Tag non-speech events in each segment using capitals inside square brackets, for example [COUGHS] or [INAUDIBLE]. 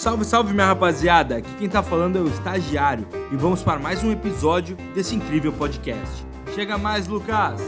Salve, salve minha rapaziada! Aqui quem tá falando é o estagiário e vamos para mais um episódio desse incrível podcast. Chega mais, Lucas!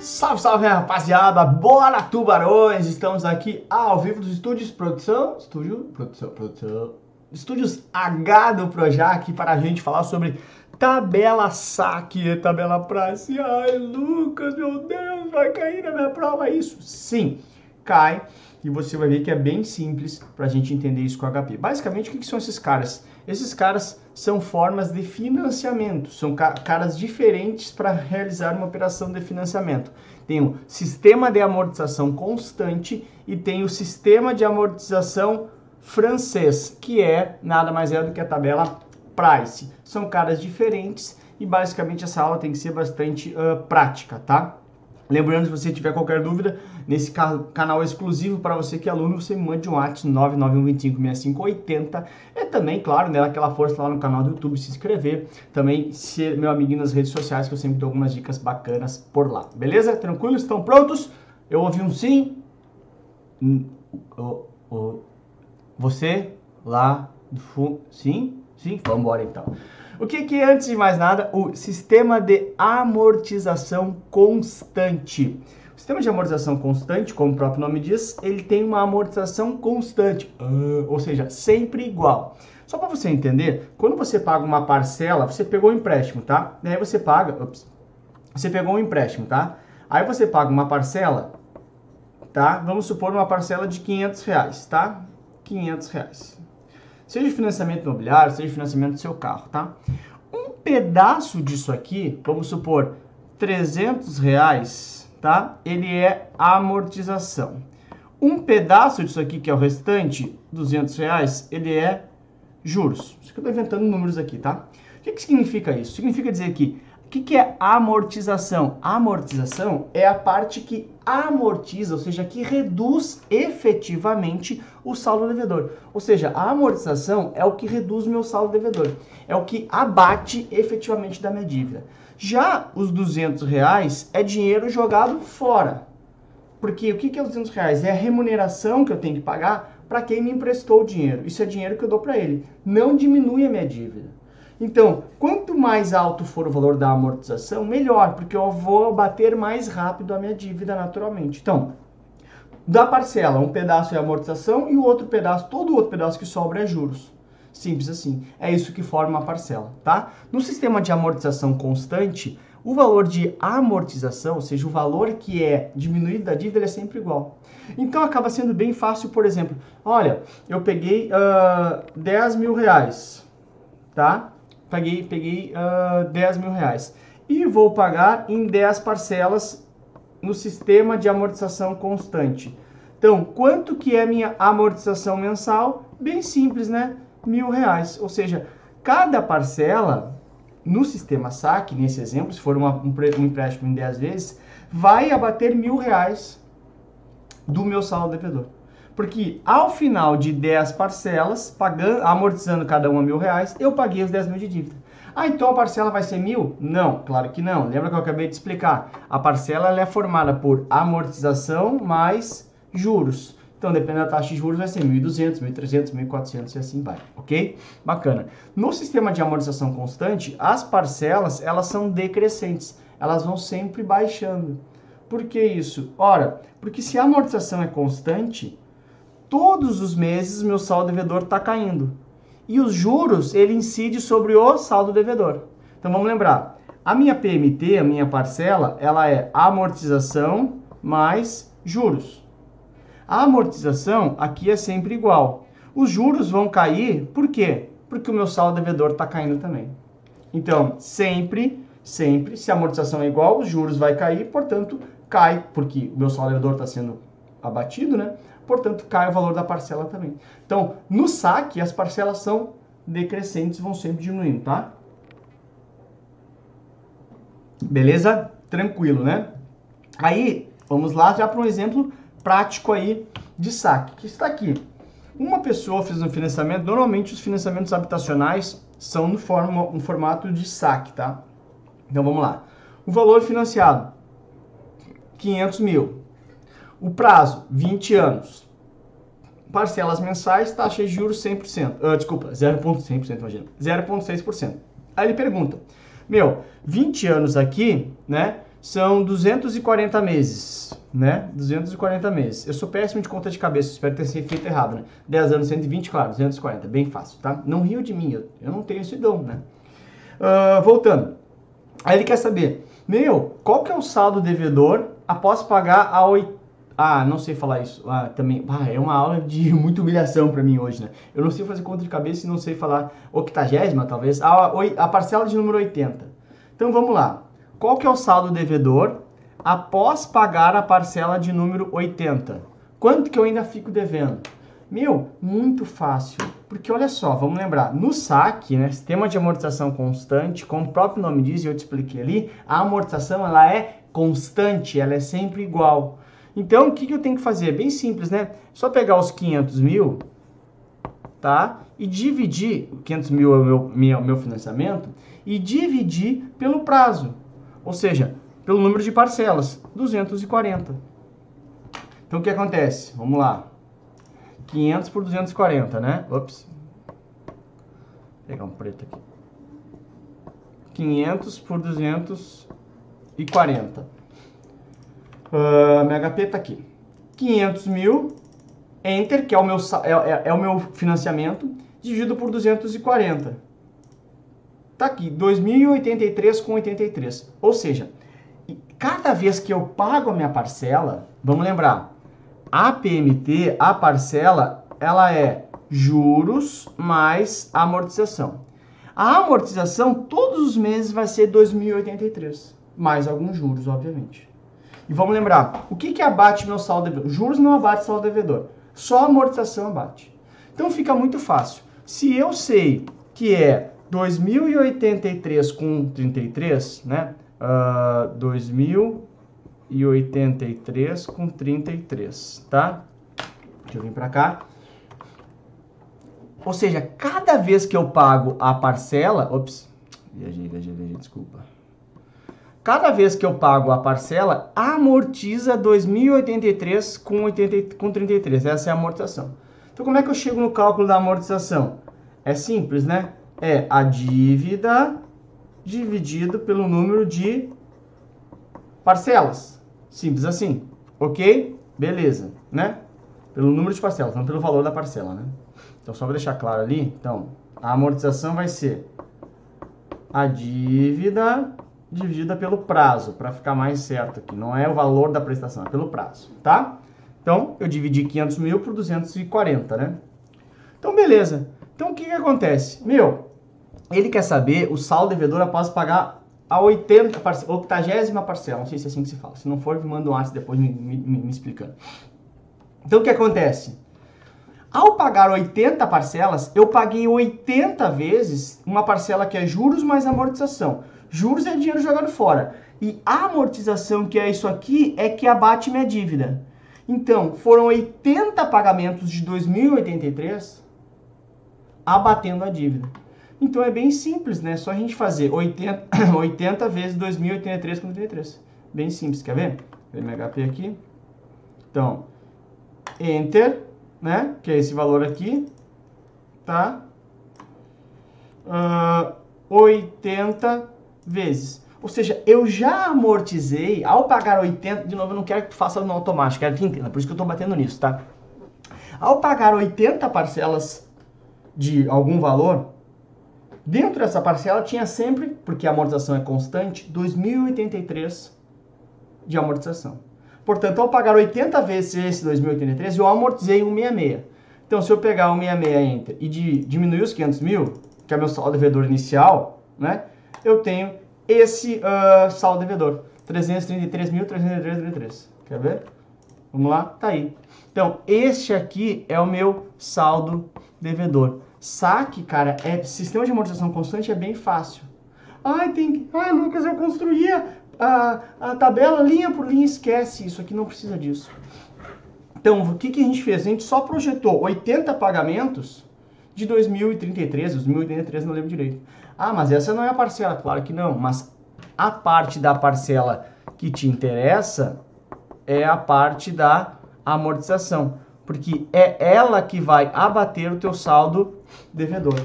Salve, salve minha rapaziada! Bora, tubarões! Estamos aqui ao vivo dos estúdios produção, estúdio, produção, produção, estúdios H do Projac para a gente falar sobre tabela saque tabela praça. Ai, Lucas, meu Deus, vai cair na minha prova isso? Sim, cai e você vai ver que é bem simples para a gente entender isso com HP. Basicamente, o que, que, são esses caras? Esses caras são formas de financiamento, são ca caras diferentes para realizar uma operação de financiamento. Tem o sistema de amortização constante e tem o sistema de amortização francês, que é nada mais é do que a tabela Price. São caras diferentes e basicamente essa aula tem que ser bastante uh, prática, tá? Lembrando, se você tiver qualquer dúvida, nesse canal exclusivo para você que é aluno, você mande um WhatsApp 991256580. É também, claro, né, aquela força lá no canal do YouTube, se inscrever. Também ser meu amiguinho nas redes sociais, que eu sempre dou algumas dicas bacanas por lá. Beleza? Tranquilo? Estão prontos? Eu ouvi um sim. Você lá do fundo. Sim? Sim? Vamos embora então. O que, que é, antes de mais nada, o sistema de amortização constante? O sistema de amortização constante, como o próprio nome diz, ele tem uma amortização constante, uh, ou seja, sempre igual. Só para você entender, quando você paga uma parcela, você pegou um empréstimo, tá? Daí você paga, ups, você pegou um empréstimo, tá? Aí você paga uma parcela, tá? Vamos supor uma parcela de 500 reais, tá? 500 reais. Seja financiamento imobiliário, seja financiamento do seu carro, tá? Um pedaço disso aqui, vamos supor 300 reais, tá? Ele é amortização. Um pedaço disso aqui, que é o restante, 200 reais, ele é juros. Isso que eu estou inventando números aqui, tá? O que, que significa isso? Significa dizer que o que, que é amortização? amortização é a parte que amortiza, ou seja, que reduz efetivamente o saldo devedor. Ou seja, a amortização é o que reduz meu saldo devedor, é o que abate efetivamente da minha dívida. Já os 200 reais é dinheiro jogado fora. Porque o que, que é os 200 reais? É a remuneração que eu tenho que pagar para quem me emprestou o dinheiro. Isso é dinheiro que eu dou para ele. Não diminui a minha dívida. Então, quanto mais alto for o valor da amortização, melhor, porque eu vou bater mais rápido a minha dívida naturalmente. Então, da parcela, um pedaço é amortização e o outro pedaço, todo o outro pedaço que sobra é juros. Simples assim. É isso que forma a parcela, tá? No sistema de amortização constante, o valor de amortização, ou seja, o valor que é diminuído da dívida, é sempre igual. Então acaba sendo bem fácil, por exemplo, olha, eu peguei uh, 10 mil reais, tá? Peguei, peguei uh, 10 mil reais. E vou pagar em 10 parcelas no sistema de amortização constante. Então, quanto que é minha amortização mensal? Bem simples, né? Mil reais. Ou seja, cada parcela no sistema SAC, nesse exemplo, se for uma, um, um empréstimo em 10 vezes, vai abater mil reais do meu saldo devedor. Porque ao final de 10 parcelas, pagando, amortizando cada uma mil reais, eu paguei os 10 mil de dívida. Ah, então a parcela vai ser mil? Não, claro que não. Lembra que eu acabei de explicar? A parcela é formada por amortização mais juros. Então, dependendo da taxa de juros, vai ser 1.200, 1.300, 1.400 e assim vai, ok? Bacana. No sistema de amortização constante, as parcelas, elas são decrescentes. Elas vão sempre baixando. Por que isso? Ora, porque se a amortização é constante, todos os meses meu saldo devedor está caindo. E os juros, ele incide sobre o saldo devedor. Então vamos lembrar, a minha PMT, a minha parcela, ela é amortização mais juros. A amortização aqui é sempre igual. Os juros vão cair, por quê? Porque o meu saldo devedor está caindo também. Então, sempre, sempre, se a amortização é igual, os juros vai cair, portanto, cai, porque o meu saldo devedor está sendo abatido, né? Portanto cai o valor da parcela também. Então, no saque, as parcelas são decrescentes, vão sempre diminuindo, tá? Beleza? Tranquilo, né? Aí, vamos lá já para um exemplo prático aí de saque, que está aqui. Uma pessoa fez um financiamento, normalmente os financiamentos habitacionais são no, forma, no formato de saque, tá? Então vamos lá. O valor financiado, 500 mil. O prazo, 20 anos. parcelas mensais, taxa de juros 100%. Uh, desculpa, 0,100%, imagina. 0,6%. Aí ele pergunta, meu, 20 anos aqui, né, são 240 meses, né? 240 meses. Eu sou péssimo de conta de cabeça, espero ter sido feito errado, né? 10 anos, 120, claro, 240, bem fácil, tá? Não rio de mim, eu, eu não tenho esse dom, né? Uh, voltando. Aí ele quer saber, meu, qual que é o saldo devedor após pagar a 8 ah, não sei falar isso. Ah, também. Ah, é uma aula de [LAUGHS] muita humilhação para mim hoje, né? Eu não sei fazer conta de cabeça e não sei falar octagésima, talvez. A, a parcela de número 80. Então vamos lá. Qual que é o saldo devedor após pagar a parcela de número 80? Quanto que eu ainda fico devendo? Meu, muito fácil. Porque olha só, vamos lembrar, no saque, né, sistema de amortização constante, como o próprio nome diz e eu te expliquei ali, a amortização ela é constante, ela é sempre igual. Então, o que, que eu tenho que fazer? Bem simples, né? Só pegar os 500 mil, tá? E dividir, 500 mil é o meu, meu, meu financiamento, e dividir pelo prazo. Ou seja, pelo número de parcelas, 240. Então, o que acontece? Vamos lá. 500 por 240, né? Ops. Vou pegar um preto aqui. 500 por 240. Uh, minha HP está aqui. 500 mil, Enter, que é o meu, é, é, é o meu financiamento, dividido por 240. Tá aqui, 2.083 com 83. Ou seja, cada vez que eu pago a minha parcela, vamos lembrar, a PMT, a parcela, ela é juros mais amortização. A amortização todos os meses vai ser 2.083, mais alguns juros, obviamente. E vamos lembrar, o que, que abate meu saldo devedor? Juros não abate saldo devedor, só amortização abate. Então fica muito fácil. Se eu sei que é 2083 com 33, né? Uh, 2083 com 33, tá? Deixa eu vir para cá. Ou seja, cada vez que eu pago a parcela, ops, viajei, viajei, viajei, desculpa cada vez que eu pago a parcela, amortiza 2.083 com, 80, com 33. Essa é a amortização. Então, como é que eu chego no cálculo da amortização? É simples, né? É a dívida dividido pelo número de parcelas. Simples assim. Ok? Beleza, né? Pelo número de parcelas, não pelo valor da parcela, né? Então, só para deixar claro ali, então, a amortização vai ser a dívida dividida pelo prazo, para ficar mais certo aqui. Não é o valor da prestação, é pelo prazo, tá? Então, eu dividi 500 mil por 240, né? Então, beleza. Então, o que que acontece? Meu, ele quer saber o saldo devedor após pagar a 80, parce 80 parcela. Não sei se é assim que se fala. Se não for, me manda um WhatsApp depois me, me, me explicando. Então, o que acontece? Ao pagar 80 parcelas, eu paguei 80 vezes uma parcela que é juros mais amortização. Juros é dinheiro jogado fora. E a amortização, que é isso aqui, é que abate minha dívida. Então, foram 80 pagamentos de 2083 abatendo a dívida. Então é bem simples, né? Só a gente fazer 80, 80 [COUGHS] vezes 2083 com 33. Bem simples, quer ver? Vou ver HP aqui. Então, Enter, né? Que é esse valor aqui, tá? Uh, 80 vezes. Ou seja, eu já amortizei, ao pagar 80, de novo, eu não quero que tu faça no automático, quero que entenda, por isso que eu estou batendo nisso, tá? Ao pagar 80 parcelas de algum valor, dentro dessa parcela tinha sempre, porque a amortização é constante, 2.083 de amortização. Portanto, ao pagar 80 vezes esse 2.083, eu amortizei 166. Então, se eu pegar 166 entre e diminuir os 500 mil, que é meu saldo devedor inicial, né? Eu tenho esse uh, saldo devedor. 333.333. Quer ver? Vamos lá? Tá aí. Então, este aqui é o meu saldo devedor. Saque, cara, é sistema de amortização constante é bem fácil. Ai, tem Ai, Lucas, eu construía a, a tabela linha por linha, esquece isso aqui, não precisa disso. Então, o que, que a gente fez? A gente só projetou 80 pagamentos de 2033, 2033 não lembro direito. Ah, mas essa não é a parcela. Claro que não, mas a parte da parcela que te interessa é a parte da amortização. porque é ela que vai abater o teu saldo devedor.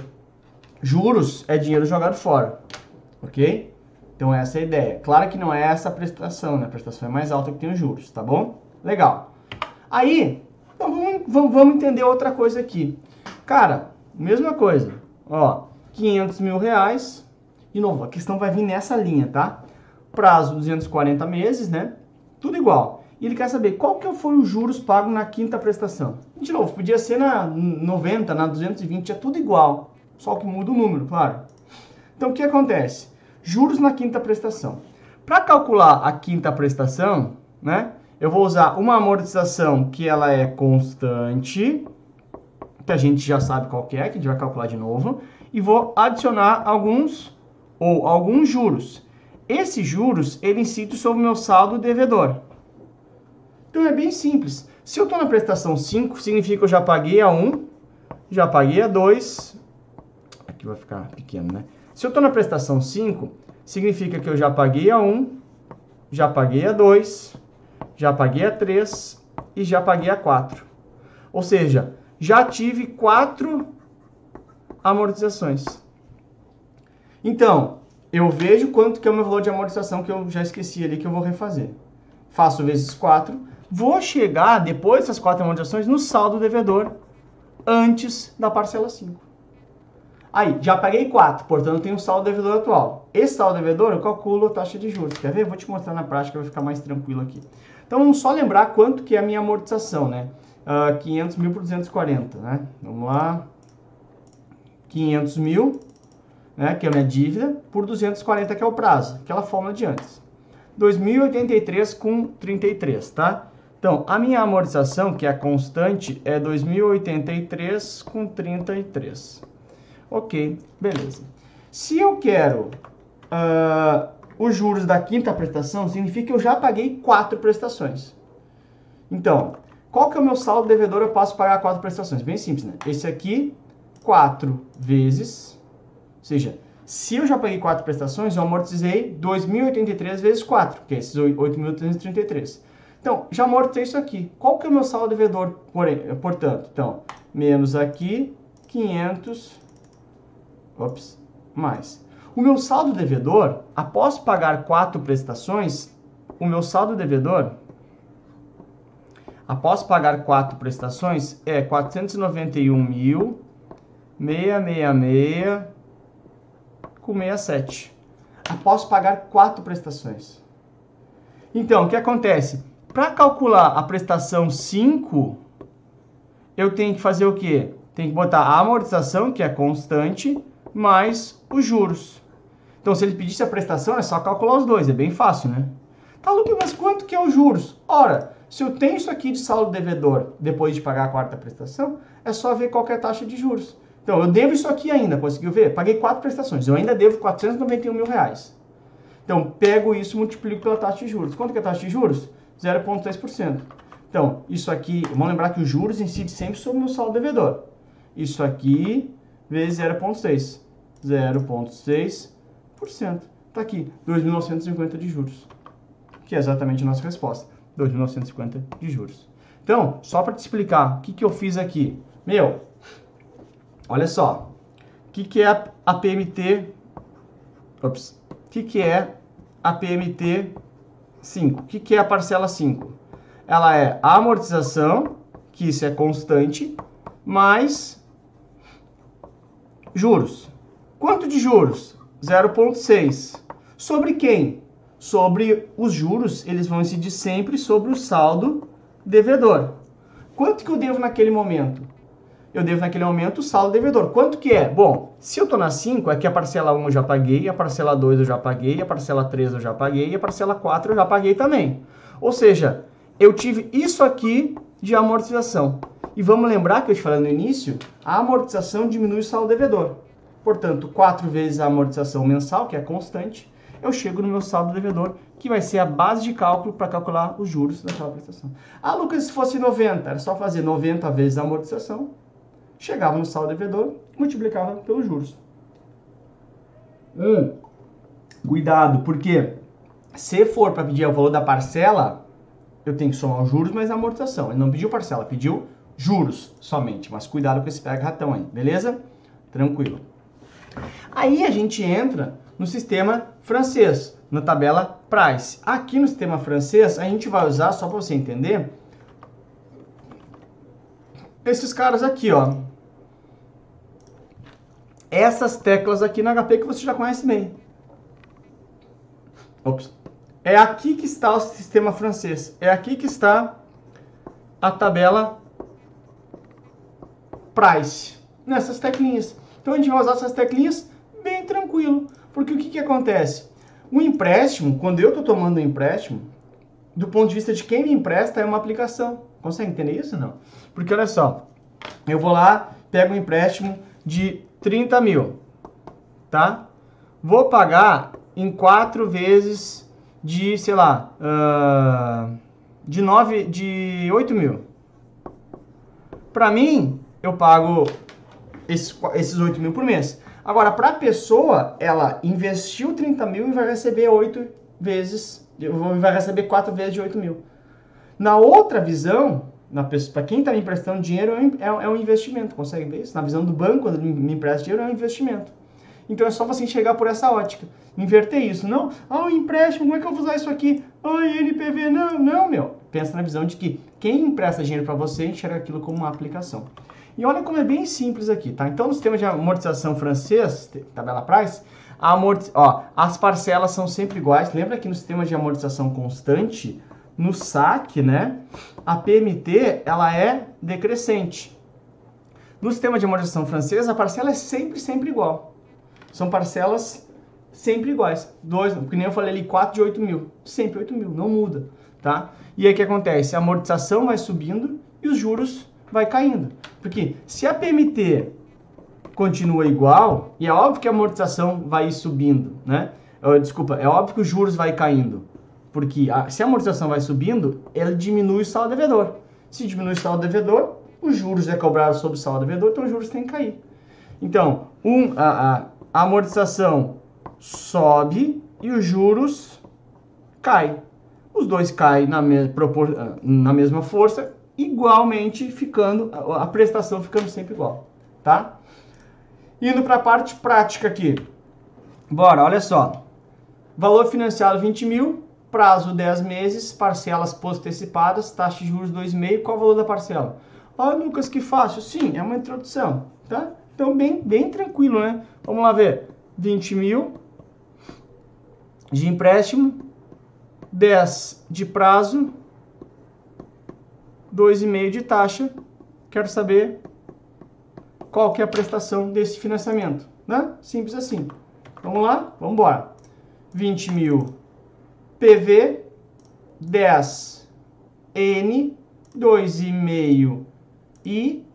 Juros é dinheiro jogado fora, ok? Então essa é a ideia. Claro que não é essa a prestação, né? A prestação é mais alta que tem os juros, tá bom? Legal. Aí, então vamos, vamos entender outra coisa aqui. Cara, mesma coisa. Ó, 500 mil reais. De novo, a questão vai vir nessa linha, tá? Prazo 240 meses, né? Tudo igual. E ele quer saber qual que foi os juros pagos na quinta prestação. De novo, podia ser na 90, na 220, é tudo igual. Só que muda o número, claro. Então, o que acontece? Juros na quinta prestação. Para calcular a quinta prestação, né? Eu vou usar uma amortização que ela é constante, que a gente já sabe qual que é, que a gente vai calcular de novo, e vou adicionar alguns ou alguns juros. Esses juros, ele incide sobre o meu saldo devedor. Então é bem simples. Se eu estou na prestação 5, significa que eu já paguei a 1, já paguei a 2, aqui vai ficar pequeno, né? Se eu estou na prestação 5, significa que eu já paguei a 1, já paguei a 2, já paguei a 3 e já paguei a 4. Ou seja, já tive 4 amortizações. Então, eu vejo quanto que é o meu valor de amortização que eu já esqueci ali que eu vou refazer. Faço vezes 4, vou chegar depois dessas 4 amortizações no saldo devedor antes da parcela 5. Aí, já paguei 4, portanto tenho o saldo devedor atual. Esse saldo devedor eu calculo a taxa de juros. Quer ver? Vou te mostrar na prática, vai ficar mais tranquilo aqui. Então vamos só lembrar quanto que é a minha amortização, né? Uh, 500 mil por 240, né? Vamos lá. 500 mil, né, que é a minha dívida, por 240, que é o prazo, aquela fórmula de antes. 2.083 com 33, tá? Então, a minha amortização, que é a constante, é 2.083 com 33. Ok, beleza. Se eu quero uh, os juros da quinta prestação, significa que eu já paguei quatro prestações. Então, qual que é o meu saldo devedor? Eu passo a pagar quatro prestações. Bem simples, né? Esse aqui 4 vezes, ou seja, se eu já paguei 4 prestações, eu amortizei 2.083 vezes 4, que é esses 8.333. Então, já amortizei isso aqui. Qual que é o meu saldo devedor, portanto? Então, menos aqui, 500, ops, mais. O meu saldo devedor, após pagar 4 prestações, o meu saldo devedor, após pagar 4 prestações, é 491 mil 666 com 67. Após pagar quatro prestações. Então, o que acontece? Para calcular a prestação 5, eu tenho que fazer o quê? Tem que botar a amortização, que é constante, mais os juros. Então, se ele pedisse a prestação, é só calcular os dois, é bem fácil, né? Tá, Lucas, mas quanto que é os juros? Ora, se eu tenho isso aqui de saldo devedor depois de pagar a quarta prestação, é só ver qual é a taxa de juros. Então, eu devo isso aqui ainda, conseguiu ver? Paguei quatro prestações, eu ainda devo 491 mil reais. Então, pego isso e multiplico pela taxa de juros. Quanto que é a taxa de juros? 0,3%. Então, isso aqui, vamos lembrar que os juros incidem sempre sobre o meu saldo devedor. Isso aqui vezes 0,6. 0,6%. Está aqui, 2.950 de juros. Que é exatamente a nossa resposta. 2.950 de juros. Então, só para te explicar o que, que eu fiz aqui. Meu, Olha só, o que, que é a PMT? Ops, o que, que é a PMT 5? O que, que é a parcela 5? Ela é a amortização, que isso é constante, mais juros. Quanto de juros? 0,6. Sobre quem? Sobre os juros, eles vão incidir sempre sobre o saldo devedor. Quanto que eu devo naquele momento? Eu devo naquele momento o saldo devedor. Quanto que é? Bom, se eu estou na 5, é que a parcela 1 eu já paguei, a parcela 2 eu já paguei, a parcela 3 eu já paguei e a parcela 4 eu já paguei também. Ou seja, eu tive isso aqui de amortização. E vamos lembrar que eu te falei no início, a amortização diminui o saldo devedor. Portanto, 4 vezes a amortização mensal, que é constante, eu chego no meu saldo devedor, que vai ser a base de cálculo para calcular os juros daquela prestação. Ah, Lucas, se fosse 90, era só fazer 90 vezes a amortização chegava no saldo devedor, multiplicava pelos juros. Um, cuidado, porque se for para pedir o valor da parcela, eu tenho que somar os juros mais a amortização. Ele não pediu parcela, pediu juros somente, mas cuidado com esse pega ratão aí, beleza? Tranquilo. Aí a gente entra no sistema francês, na tabela price. Aqui no sistema francês, a gente vai usar, só para você entender, esses caras aqui, ó. Essas teclas aqui na HP que você já conhece bem. Ops. É aqui que está o sistema francês. É aqui que está a tabela price. Nessas teclinhas. Então a gente vai usar essas teclinhas bem tranquilo. Porque o que, que acontece? O empréstimo, quando eu estou tomando um empréstimo, do ponto de vista de quem me empresta, é uma aplicação. Consegue entender isso? Não. Porque olha só, eu vou lá, pego um empréstimo de 30 mil, tá? Vou pagar em quatro vezes de, sei lá, uh, de, 9, de 8 mil. Para mim, eu pago esses, esses 8 mil por mês. Agora, para a pessoa, ela investiu 30 mil e vai receber 8 vezes, vai receber 4 vezes de 8 mil. Na outra visão, para quem está me emprestando dinheiro, é, é, um investimento, consegue ver isso? Na visão do banco, quando me empresta dinheiro, é um investimento. Então é só você enxergar por essa ótica, inverter isso. Não, ah, o empréstimo, como é que eu vou usar isso aqui? Ah, NPV, não, não, meu. Pensa na visão de que quem empresta dinheiro para você enxerga aquilo como uma aplicação. E olha como é bem simples aqui, tá? Então, no sistema de amortização francês, tabela price, ó, as parcelas são sempre iguais. Lembra que no sistema de amortização constante, no saque, né, a PMT, ela é decrescente. No sistema de amortização francês, a parcela é sempre, sempre igual. São parcelas sempre iguais. Dois, porque nem eu falei ali, 4 de 8 mil. Sempre 8 mil, não muda, tá? E aí o que acontece? A amortização vai subindo e os juros vai caindo. Porque se a PMT continua igual, e é óbvio que a amortização vai subindo, né? Desculpa, é óbvio que os juros vai caindo. Porque a, se a amortização vai subindo, ela diminui o saldo devedor. Se diminui o saldo devedor, os juros é cobrado sobre o saldo devedor, então os juros têm que cair. Então, um, a, a, a amortização sobe e os juros caem. Os dois caem na, me, propor, na mesma força, igualmente ficando, a prestação ficando sempre igual, tá? Indo para a parte prática aqui. Bora, olha só. Valor financiado 20 mil, prazo 10 meses, parcelas post-antecipadas, taxa de juros 2,5. Qual o valor da parcela? Ah, Lucas, que fácil. Sim, é uma introdução, tá? Então, bem, bem tranquilo, né? Vamos lá ver. 20 mil de empréstimo, 10 de prazo, 2,5 de taxa. Quero saber qual que é a prestação desse financiamento, né? Simples assim. Vamos lá? Vamos embora. 20 mil PV, 10 N, 2,5 I,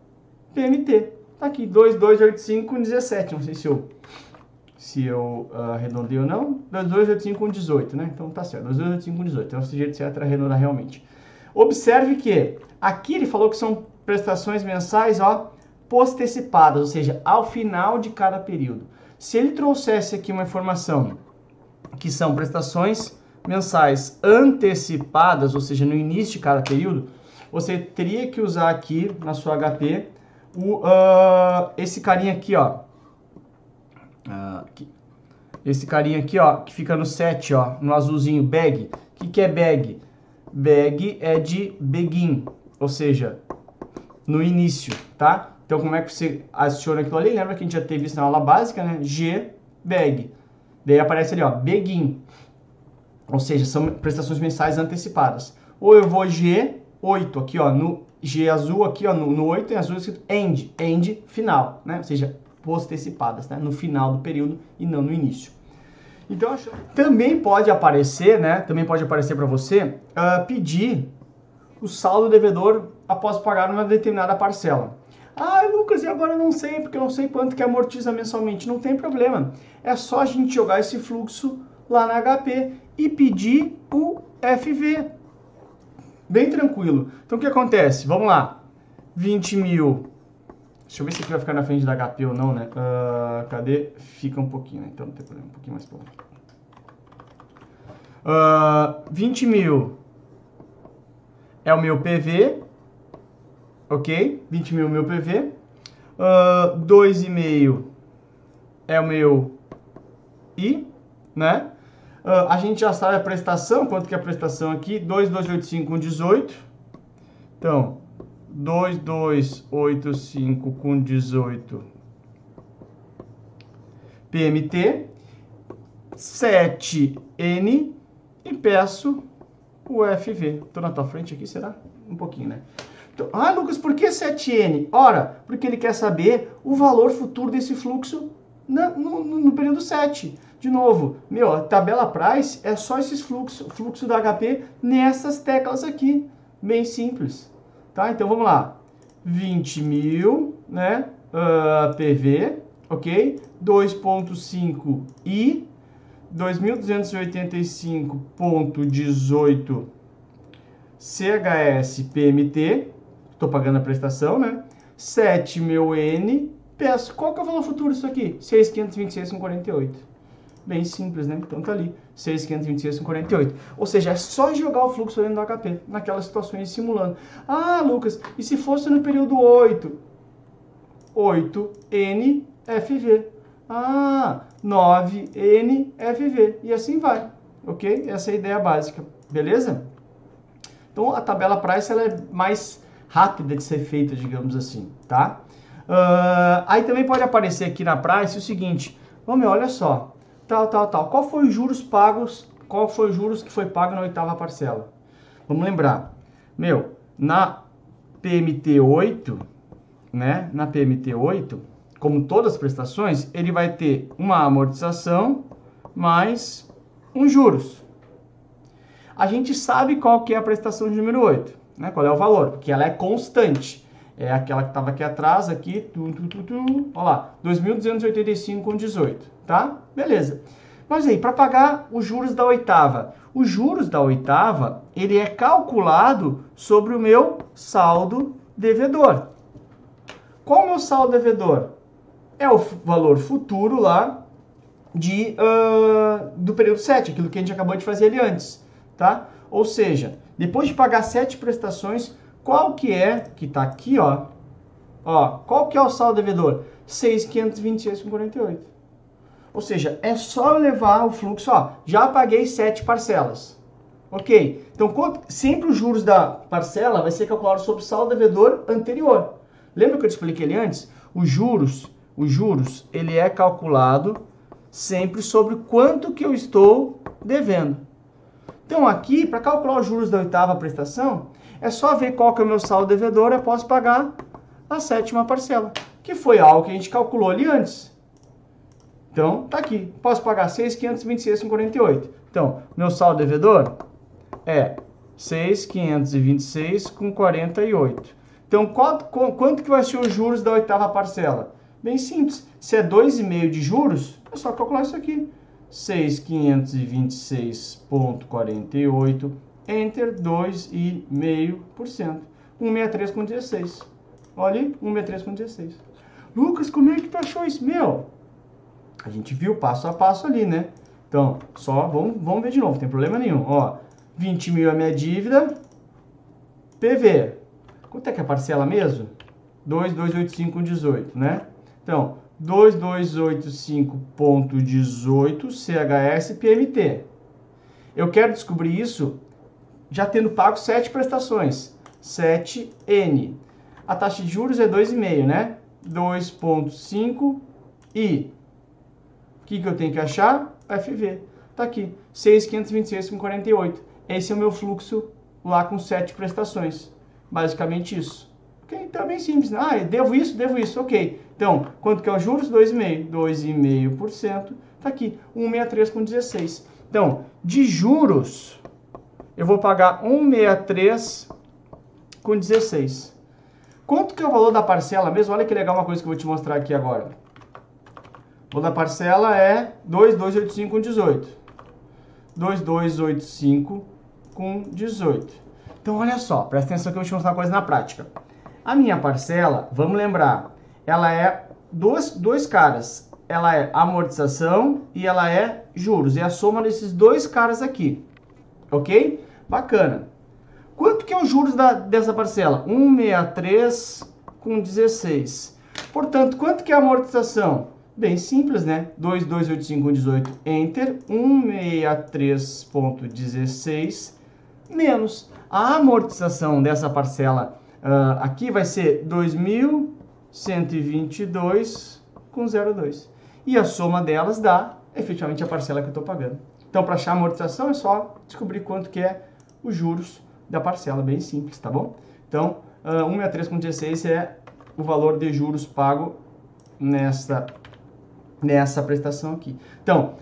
PMT. Tá aqui, 2285 17. Não sei se eu, se eu uh, arredondei ou não. 2285 18, né? Então tá certo. 2285 18. Então, esse jeito certo arredondar realmente. Observe que aqui ele falou que são prestações mensais, ó, postecipadas, ou seja, ao final de cada período. Se ele trouxesse aqui uma informação que são prestações mensais antecipadas, ou seja, no início de cada período, você teria que usar aqui na sua HP o, uh, esse carinha aqui, ó. Uh, aqui. Esse carinha aqui, ó, que fica no 7, ó, no azulzinho, bag. O que, que é bag? Bag é de begin, ou seja, no início, tá? Então, como é que você adiciona aquilo ali? Lembra que a gente já teve isso na aula básica, né? G, bag. Daí aparece ali, ó, begin. Ou seja, são prestações mensais antecipadas. Ou eu vou G8 aqui, ó, no G azul aqui, ó, no, no 8 em azul escrito end, end final, né? Ou seja, postecipadas, né? No final do período e não no início. Então, também pode aparecer, né? Também pode aparecer para você uh, pedir o saldo devedor após pagar uma determinada parcela. Ah, Lucas, e agora eu não sei, porque eu não sei quanto que amortiza mensalmente. Não tem problema. É só a gente jogar esse fluxo lá na HP e pedir o FV. Bem tranquilo. Então o que acontece? Vamos lá. 20 mil. Deixa eu ver se aqui vai ficar na frente da HP ou não, né? Uh, cadê? Fica um pouquinho, né? Então não tem problema. Um pouquinho mais para uh, 20 mil é o meu PV. ok? 20 mil meu PV. Uh, 2,5 é o meu I, né? Uh, a gente já sabe a prestação, quanto que é a prestação aqui? 2,285 com 18. Então, 2285 com 18 PMT, 7N e peço o FV. Estou na tua frente aqui, será? Um pouquinho, né? Então, ah, Lucas, por que 7N? Ora, porque ele quer saber o valor futuro desse fluxo no, no, no período 7. De novo, meu, a tabela price é só esses fluxos, fluxo da HP nessas teclas aqui. Bem simples. Tá? Então vamos lá. 20 mil, né? Uh, ah, PV, ok? 2.5 I, 2.285.18 CHS PMT, estou pagando a prestação, né? 7 meu N, peço, qual que é o valor futuro disso aqui? 6.526,48. Bem simples, né? Então tá ali, 6.526,48. Ou seja, é só jogar o fluxo dentro do HP, naquelas situações simulando. Ah, Lucas, e se fosse no período 8? 8NFV. Ah, 9NFV. E assim vai, ok? Essa é a ideia básica, beleza? Então a tabela price ela é mais rápida de ser feita, digamos assim, tá? Uh, aí também pode aparecer aqui na price o seguinte, ver, olha só, tal, tal, tal. Qual foi os juros pagos, qual foi os juros que foi pago na oitava parcela? Vamos lembrar, meu, na PMT 8, né, na PMT 8, como todas as prestações, ele vai ter uma amortização mais uns juros. A gente sabe qual que é a prestação de número 8, né? Qual é o valor? Porque ela é constante. É aquela que estava aqui atrás, aqui, tu, tu, tu, tu, ó lá, 2.285,18, tá? Beleza. Mas aí, para pagar os juros da oitava, os juros da oitava, ele é calculado sobre o meu saldo devedor. Qual o meu saldo devedor? É o valor futuro lá de, uh, do período 7, aquilo que a gente acabou de fazer ali antes, tá? Ou seja, depois de pagar sete prestações, qual que é, que está aqui, ó, ó, qual que é o saldo devedor? 6.526,48. Ou seja, é só levar o fluxo, ó, já paguei sete parcelas. Ok? Então, sempre os juros da parcela vai ser calculado sobre o saldo devedor anterior. Lembra que eu te expliquei ali antes? Os juros, os juros, ele é calculado sempre sobre quanto que eu estou devendo. Então, aqui, para calcular os juros da oitava prestação, é só ver qual que é o meu saldo devedor posso pagar a sétima parcela, que foi algo que a gente calculou ali antes. Então, tá aqui. Posso pagar 6.526,48. Então, meu saldo devedor é 6.526,48. Então, quanto, quanto que vai ser os juros da oitava parcela? Bem simples. Se é 2,5 de juros, é só calcular isso aqui. 6.526,48 Enter 2,5%. 163 com 16. Olha aí, 163 com 16. Lucas, como é que tu achou isso? Meu, a gente viu passo a passo ali, né? Então, só vamos, vamos ver de novo, não tem problema nenhum. Ó, 20 mil é minha dívida. PV. Quanto é que é a parcela mesmo? 2,285,18, né? Então, 2285.18 CHS PMT. Eu quero descobrir isso já tendo pago 7 prestações. 7N. A taxa de juros é 2,5, né? 2,5 e o que, que eu tenho que achar? FV. Tá aqui, 6,526,48. Esse é o meu fluxo lá com 7 prestações. Basicamente isso. Ok? Então é bem simples. Né? Ah, devo isso, devo isso. Ok. Então, quanto que é os juros? 2,5. 2,5%. Tá aqui, 163,16. Então, de juros, eu vou pagar 163 com 16. Quanto que é o valor da parcela mesmo? Olha que legal uma coisa que eu vou te mostrar aqui agora. O valor da parcela é 2285 com 18. 2285 com 18. Então olha só, presta atenção que eu vou te mostrar uma coisa na prática. A minha parcela, vamos lembrar, ela é dois, dois caras. Ela é amortização e ela é juros. É a soma desses dois caras aqui. Ok? Bacana. Quanto que é os juros da, dessa parcela? 163 com 16. Portanto, quanto que é a amortização? Bem simples, né? 2285,18, enter, 163,16 menos. A amortização dessa parcela uh, aqui vai ser 2.122 com 0,2. E a soma delas dá efetivamente a parcela que eu estou pagando. Então, para achar a amortização, é só descobrir quanto que é os juros da parcela, bem simples, tá bom? Então, uh, 163,16 é o valor de juros pago nessa, nessa prestação aqui. Então,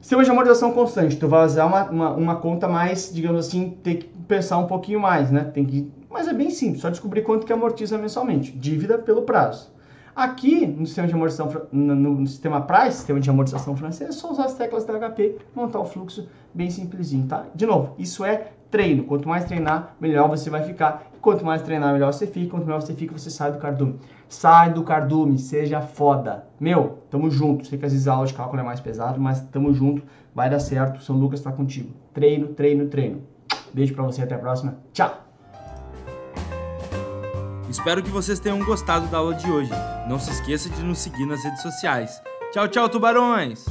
sistema de amortização constante, tu vai usar uma, uma, uma, conta mais, digamos assim, tem que pensar um pouquinho mais, né? Tem que, mas é bem simples, só descobrir quanto que amortiza mensalmente. Dívida pelo prazo. Aqui, no sistema de amortização, no, no sistema Price, sistema de amortização francês, é só usar as teclas da HP, montar o fluxo bem simplesinho, tá? De novo, isso é treino. Quanto mais treinar, melhor você vai ficar. Quanto mais treinar, melhor você fica. Quanto melhor você fica, você sai do cardume. Sai do cardume, seja foda. Meu, tamo junto. Sei que às vezes a aula de cálculo é mais pesado, mas tamo junto. Vai dar certo. São Lucas tá contigo. Treino, treino, treino. Beijo pra você, até a próxima. Tchau! Espero que vocês tenham gostado da aula de hoje. Não se esqueça de nos seguir nas redes sociais. Tchau, tchau, tubarões!